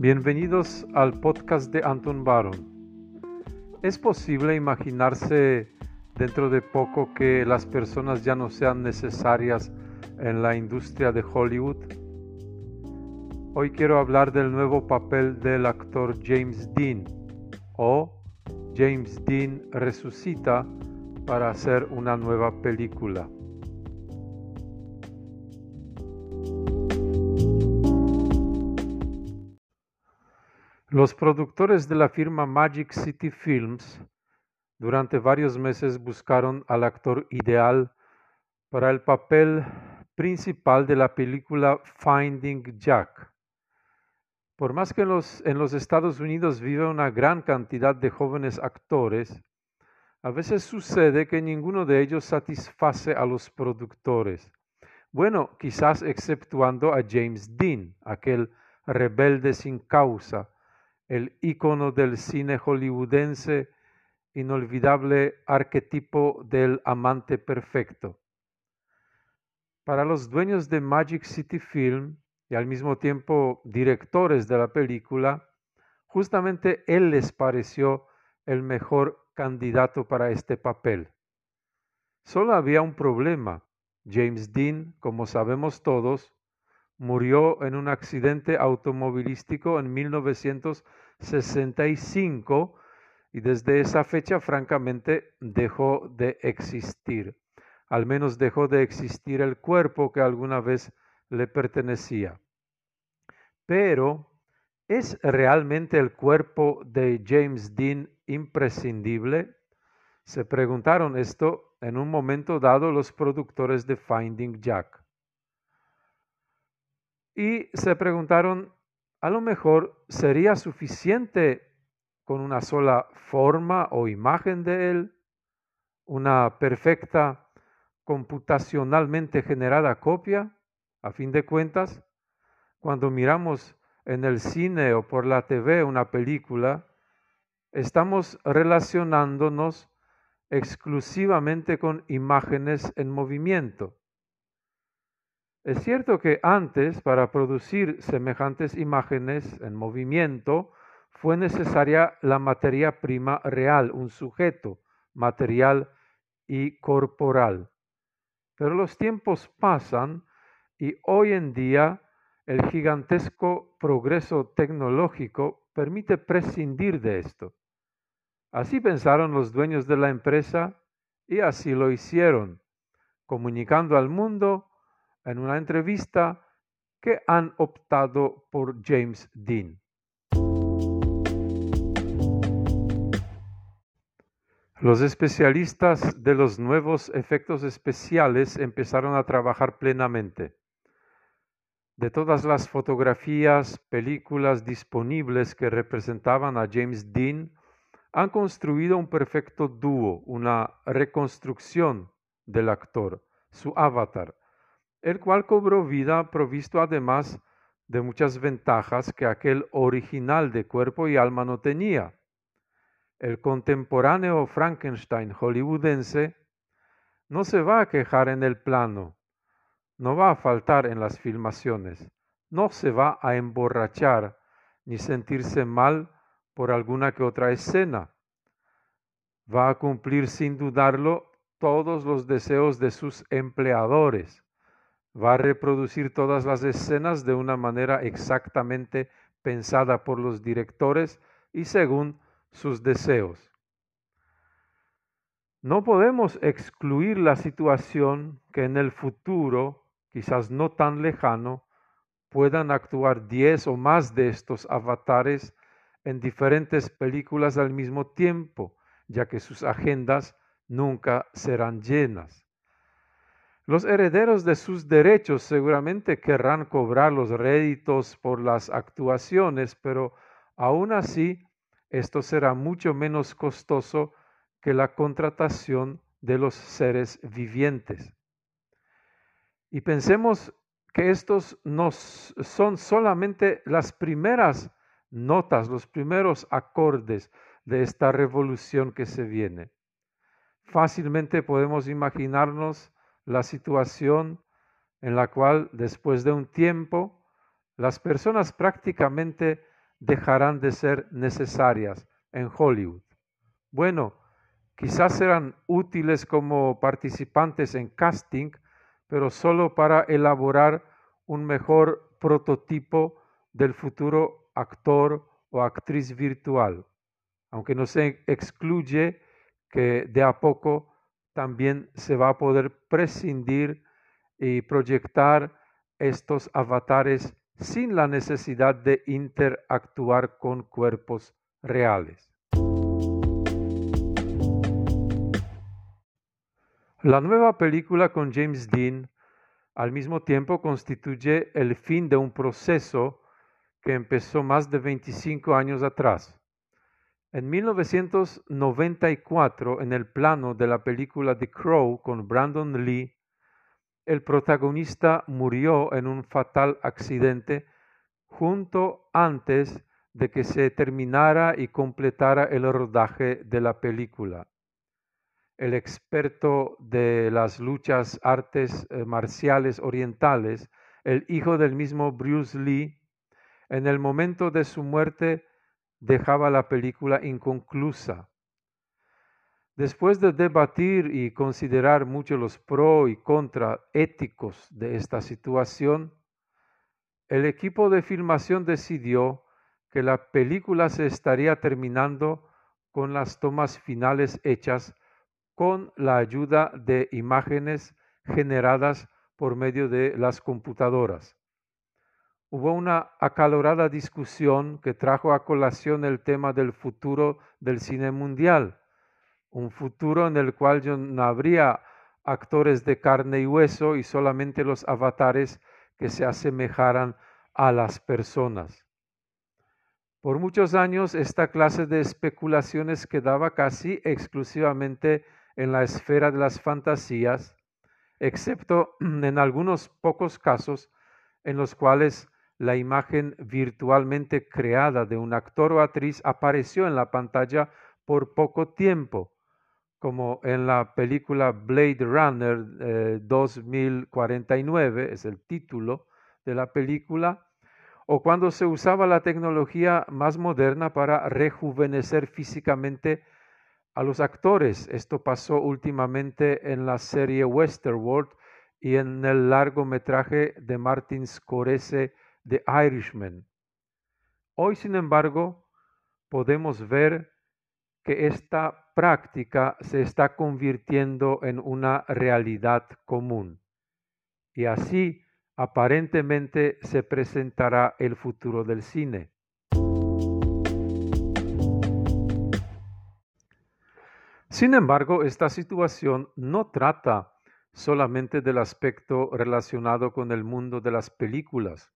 Bienvenidos al podcast de Anton Baron. ¿Es posible imaginarse dentro de poco que las personas ya no sean necesarias en la industria de Hollywood? Hoy quiero hablar del nuevo papel del actor James Dean o James Dean resucita para hacer una nueva película. Los productores de la firma Magic City Films durante varios meses buscaron al actor ideal para el papel principal de la película Finding Jack. Por más que en los, Estados Unidos vive una gran cantidad de jóvenes actores, a veces sucede que ninguno de ellos satisface a los productores. Bueno, quizás exceptuando a James Dean, aquel rebelde sin causa, el ícono del cine hollywoodense, inolvidable arquetipo del amante perfecto. Para los dueños de Magic City Film y al mismo tiempo directores de la película, justamente él les pareció el mejor candidato para este papel. Solo había un problema. James Dean, como sabemos todos, murió en un accidente automovilístico en 1965 y desde esa fecha francamente dejó de existir. Al menos dejó de existir el cuerpo que alguna vez le pertenecía. Pero, ¿es realmente el cuerpo de James Dean imprescindible? Se preguntaron esto en un momento dado los productores de Finding Jack y se preguntaron, a lo mejor sería suficiente con una sola forma o imagen de él, una perfecta computacionalmente generada copia, a fin de cuentas, cuando miramos en el cine o por la TV una película, estamos relacionándonos exclusivamente con imágenes en movimiento. Es cierto que antes, para producir semejantes imágenes en movimiento, fue necesaria la materia prima real, un sujeto material y corporal. Pero los tiempos pasan y hoy en día el gigantesco progreso tecnológico permite prescindir de esto. Así pensaron los dueños de la empresa y así lo hicieron, comunicando al mundo en una entrevista que han optado por James Dean. Los especialistas de los nuevos efectos especiales empezaron a trabajar plenamente. De todas las fotografías, películas disponibles que representaban a James Dean, han construido un perfecto dúo, una reconstrucción del actor, su avatar, el cual cobró vida provisto además de muchas ventajas que aquel original de cuerpo y alma no tenía. El contemporáneo Frankenstein hollywoodense no se va a quejar en el plano, no va a faltar en las filmaciones, no se va a emborrachar ni sentirse mal por alguna que otra escena. Va a cumplir sin dudarlo todos los deseos de sus empleadores va a reproducir todas las escenas de una manera exactamente pensada por los directores y según sus deseos. No podemos excluir la situación que en el futuro, quizás no tan lejano, puedan actuar diez o más de estos avatares en diferentes películas al mismo tiempo, ya que sus agendas nunca serán llenas. Los herederos de sus derechos seguramente querrán cobrar los réditos por las actuaciones, pero aún así esto será mucho menos costoso que la contratación de los seres vivientes. Y pensemos que estos nos son solamente las primeras notas, los primeros acordes de esta revolución que se viene. Fácilmente podemos imaginarnos la situación en la cual después de un tiempo las personas prácticamente dejarán de ser necesarias en Hollywood. Bueno, quizás serán útiles como participantes en casting, pero solo para elaborar un mejor prototipo del futuro actor o actriz virtual, aunque no se excluye que de a poco también se va a poder prescindir y proyectar estos avatares sin la necesidad de interactuar con cuerpos reales. La nueva película con James Dean al mismo tiempo constituye el fin de un proceso que empezó más de 25 años atrás. En 1994, en el plano de la película The Crow con Brandon Lee, el protagonista murió en un fatal accidente junto antes de que se terminara y completara el rodaje de la película. El experto de las luchas artes eh, marciales orientales, el hijo del mismo Bruce Lee, en el momento de su muerte dejaba la película inconclusa. Después de debatir y considerar mucho los pro y contra éticos de esta situación, el equipo de filmación decidió que la película se estaría terminando con las tomas finales hechas con la ayuda de imágenes generadas por medio de las computadoras hubo una acalorada discusión que trajo a colación el tema del futuro del cine mundial, un futuro en el cual no habría actores de carne y hueso y solamente los avatares que se asemejaran a las personas. Por muchos años esta clase de especulaciones quedaba casi exclusivamente en la esfera de las fantasías, excepto en algunos pocos casos en los cuales la imagen virtualmente creada de un actor o actriz apareció en la pantalla por poco tiempo, como en la película Blade Runner 2049, eh, es el título de la película, o cuando se usaba la tecnología más moderna para rejuvenecer físicamente a los actores. Esto pasó últimamente en la serie Westerworld y en el largometraje de Martin Scorsese The Irishman. Hoy, sin embargo, podemos ver que esta práctica se está convirtiendo en una realidad común y así aparentemente se presentará el futuro del cine. Sin embargo, esta situación no trata solamente del aspecto relacionado con el mundo de las películas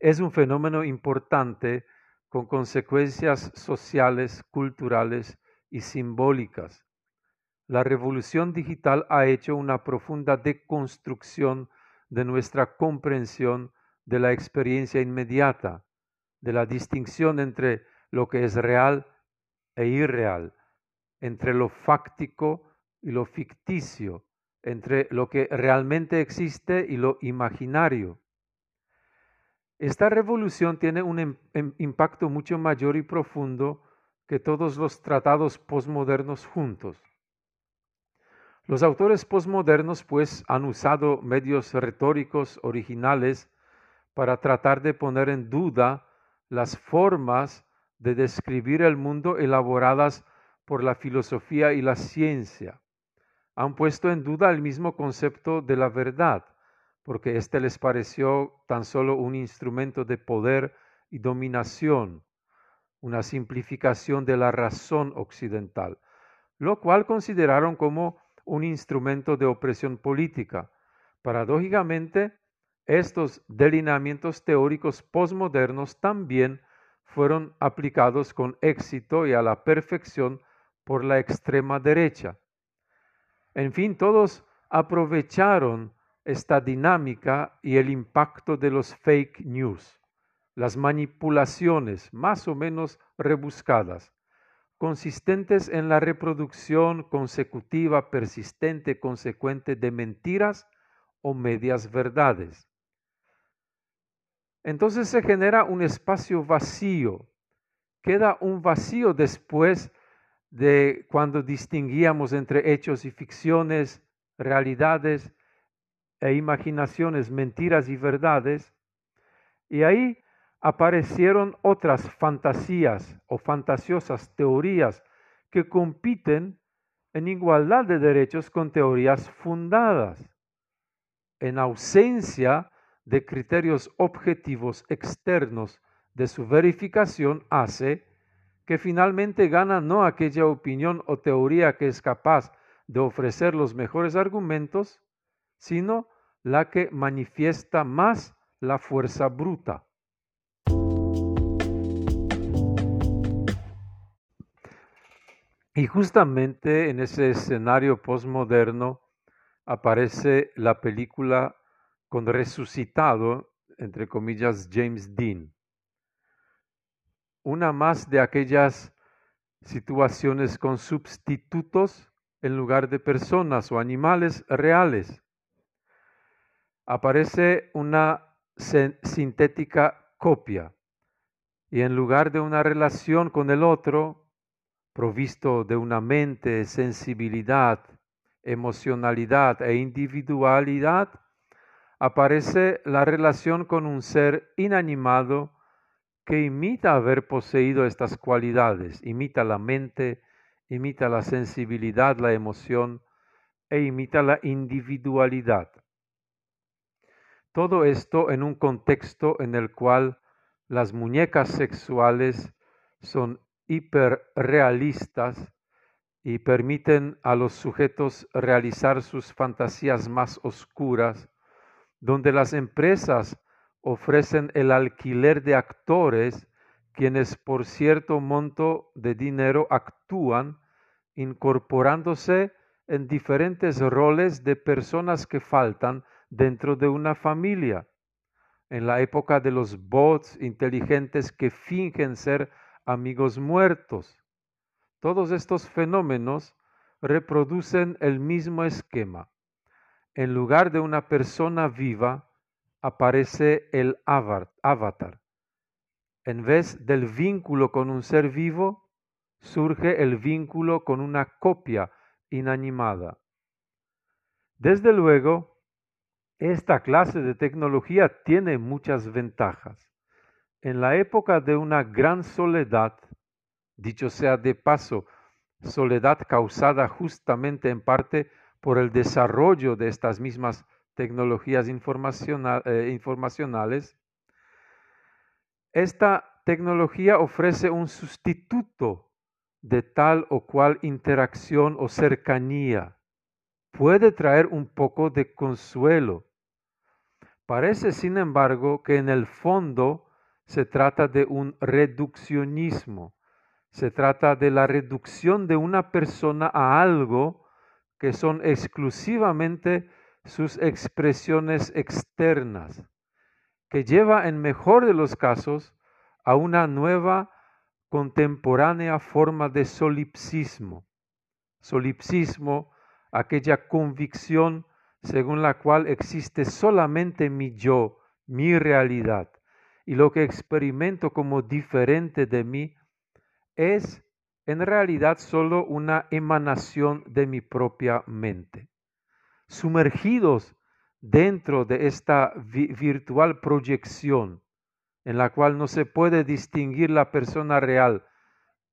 es un fenómeno importante con consecuencias sociales, culturales y simbólicas. La revolución digital ha hecho una profunda deconstrucción de nuestra comprensión de la experiencia inmediata, de la distinción entre lo que es real e irreal, entre lo fáctico y lo ficticio, entre lo que realmente existe y lo imaginario. Esta revolución tiene un em, em, impacto mucho mayor y profundo que todos los tratados posmodernos juntos. Los autores posmodernos pues han usado medios retóricos originales para tratar de poner en duda las formas de describir el mundo elaboradas por la filosofía y la ciencia. Han puesto en duda el mismo concepto de la verdad porque éste les pareció tan solo un instrumento de poder y dominación, una simplificación de la razón occidental, lo cual consideraron como un instrumento de opresión política. Paradójicamente, estos delineamientos teóricos posmodernos también fueron aplicados con éxito y a la perfección por la extrema derecha. En fin, todos aprovecharon esta dinámica y el impacto de los fake news, las manipulaciones más o menos rebuscadas, consistentes en la reproducción consecutiva, persistente, consecuente de mentiras o medias verdades. entonces se genera un espacio vacío. Queda un vacío después de cuando distinguíamos entre hechos y ficciones, realidades e imaginaciones, mentiras y verdades. Y ahí aparecieron otras fantasías o fantasiosas teorías que compiten en igualdad de derechos con teorías fundadas, en ausencia de criterios objetivos externos de su verificación hace que finalmente gana no aquella opinión o teoría que es capaz de ofrecer los mejores argumentos, sino la que manifiesta más la fuerza bruta. Y justamente en ese escenario postmoderno aparece la película con resucitado, entre comillas, James Dean. Una más de aquellas situaciones con sustitutos en lugar de personas o animales reales. Aparece una sintética copia y en lugar de una relación con el otro, provisto de una mente, sensibilidad, emocionalidad e individualidad, aparece la relación con un ser inanimado que imita haber poseído estas cualidades, imita la mente, imita la sensibilidad, la emoción e imita la individualidad. Todo esto en un contexto en el cual las muñecas sexuales son hiperrealistas y permiten a los sujetos realizar sus fantasías más oscuras, donde las empresas ofrecen el alquiler de actores quienes por cierto monto de dinero actúan incorporándose en diferentes roles de personas que faltan dentro de una familia. En la época de los bots inteligentes que fingen ser amigos muertos. Todos estos fenómenos reproducen el mismo esquema. En lugar de una persona viva, aparece el avatar. En vez del vínculo con un ser vivo, surge el vínculo con una copia inanimada. Desde luego, esta clase de tecnología tiene muchas ventajas. En la época de una gran soledad, dicho sea de paso, soledad causada justamente en parte por el desarrollo de estas mismas tecnologías eh, informacionales, esta tecnología ofrece un sustituto de tal o cual interacción o cercanía. Puede traer un poco de consuelo. Parece, sin embargo, que en el fondo se trata de un reduccionismo. Se trata de la reducción de una persona a algo que son exclusivamente sus expresiones externas, que lleva en mejor de los casos a una nueva contemporánea forma de solipsismo. Solipsismo, aquella convicción según la cual existe solamente mi yo, mi realidad, y lo que experimento como diferente de mí es en realidad solo una emanación de mi propia mente. Sumergidos dentro de esta virtual proyección en la cual no se puede distinguir la persona real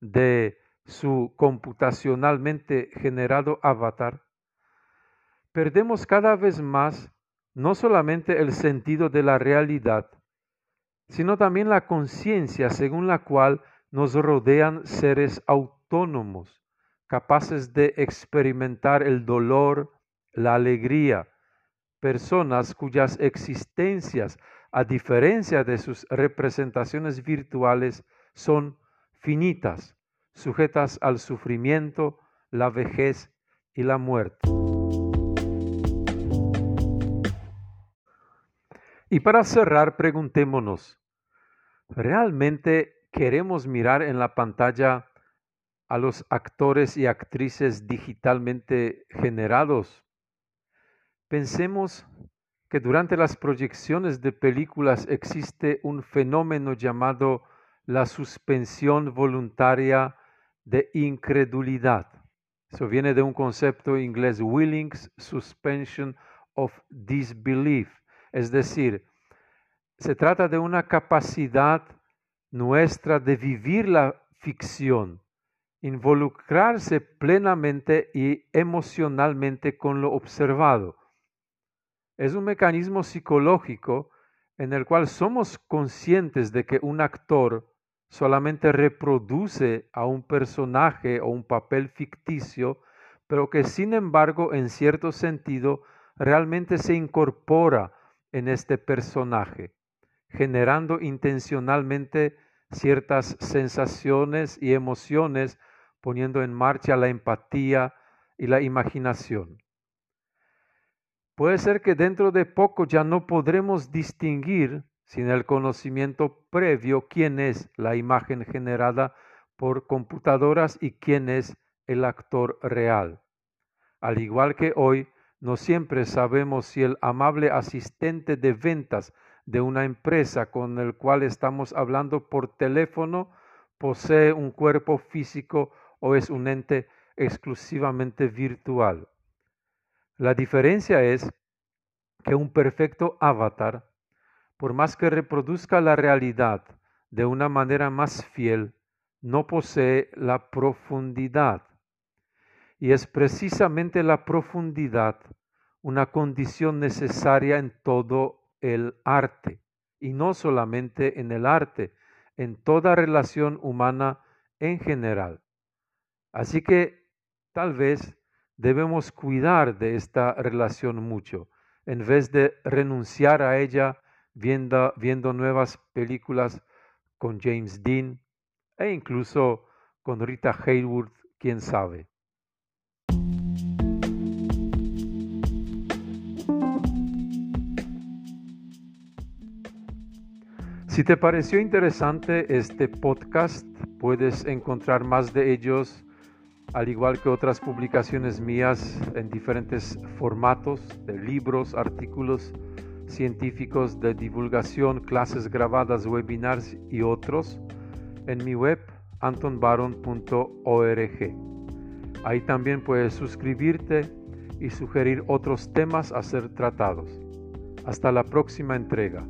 de su computacionalmente generado avatar, perdemos cada vez más no solamente el sentido de la realidad, sino también la conciencia según la cual nos rodean seres autónomos, capaces de experimentar el dolor, la alegría, personas cuyas existencias, a diferencia de sus representaciones virtuales, son finitas, sujetas al sufrimiento, la vejez y la muerte. Y para cerrar, preguntémonos, ¿realmente queremos mirar en la pantalla a los actores y actrices digitalmente generados Pensemos que durante las proyecciones de películas existe un fenómeno llamado la suspensión voluntaria de incredulidad. Eso viene de un concepto inglés, Willings Suspension of Disbelief. Es decir, se trata de una capacidad nuestra de vivir la ficción, involucrarse plenamente y emocionalmente con lo observado. Es un mecanismo psicológico en el cual somos conscientes de que un actor solamente reproduce a un personaje o un papel ficticio, pero que sin embargo en cierto sentido realmente se incorpora en este personaje, generando intencionalmente ciertas sensaciones y emociones, poniendo en marcha la empatía y la imaginación. Puede ser que dentro de poco ya no podremos distinguir sin el conocimiento previo quién es la imagen generada por computadoras y quién es el actor real. Al igual que hoy, no siempre sabemos si el amable asistente de ventas de una empresa con el cual estamos hablando por teléfono posee un cuerpo físico o es un ente exclusivamente virtual. La diferencia es que un perfecto avatar, por más que reproduzca la realidad de una manera más fiel, no posee la profundidad. Y es precisamente la profundidad una condición necesaria en todo el arte, y no solamente en el arte, en toda relación humana en general. Así que tal vez debemos cuidar de esta relación mucho, en vez de renunciar a ella viendo, viendo nuevas películas con James Dean e incluso con Rita Hayworth, quién sabe. Si te pareció interesante este podcast, puedes encontrar más de ellos, al igual que otras publicaciones mías en diferentes formatos de libros, artículos científicos de divulgación, clases grabadas, webinars y otros, en mi web antonbaron.org. Ahí también puedes suscribirte y sugerir otros temas a ser tratados. Hasta la próxima entrega.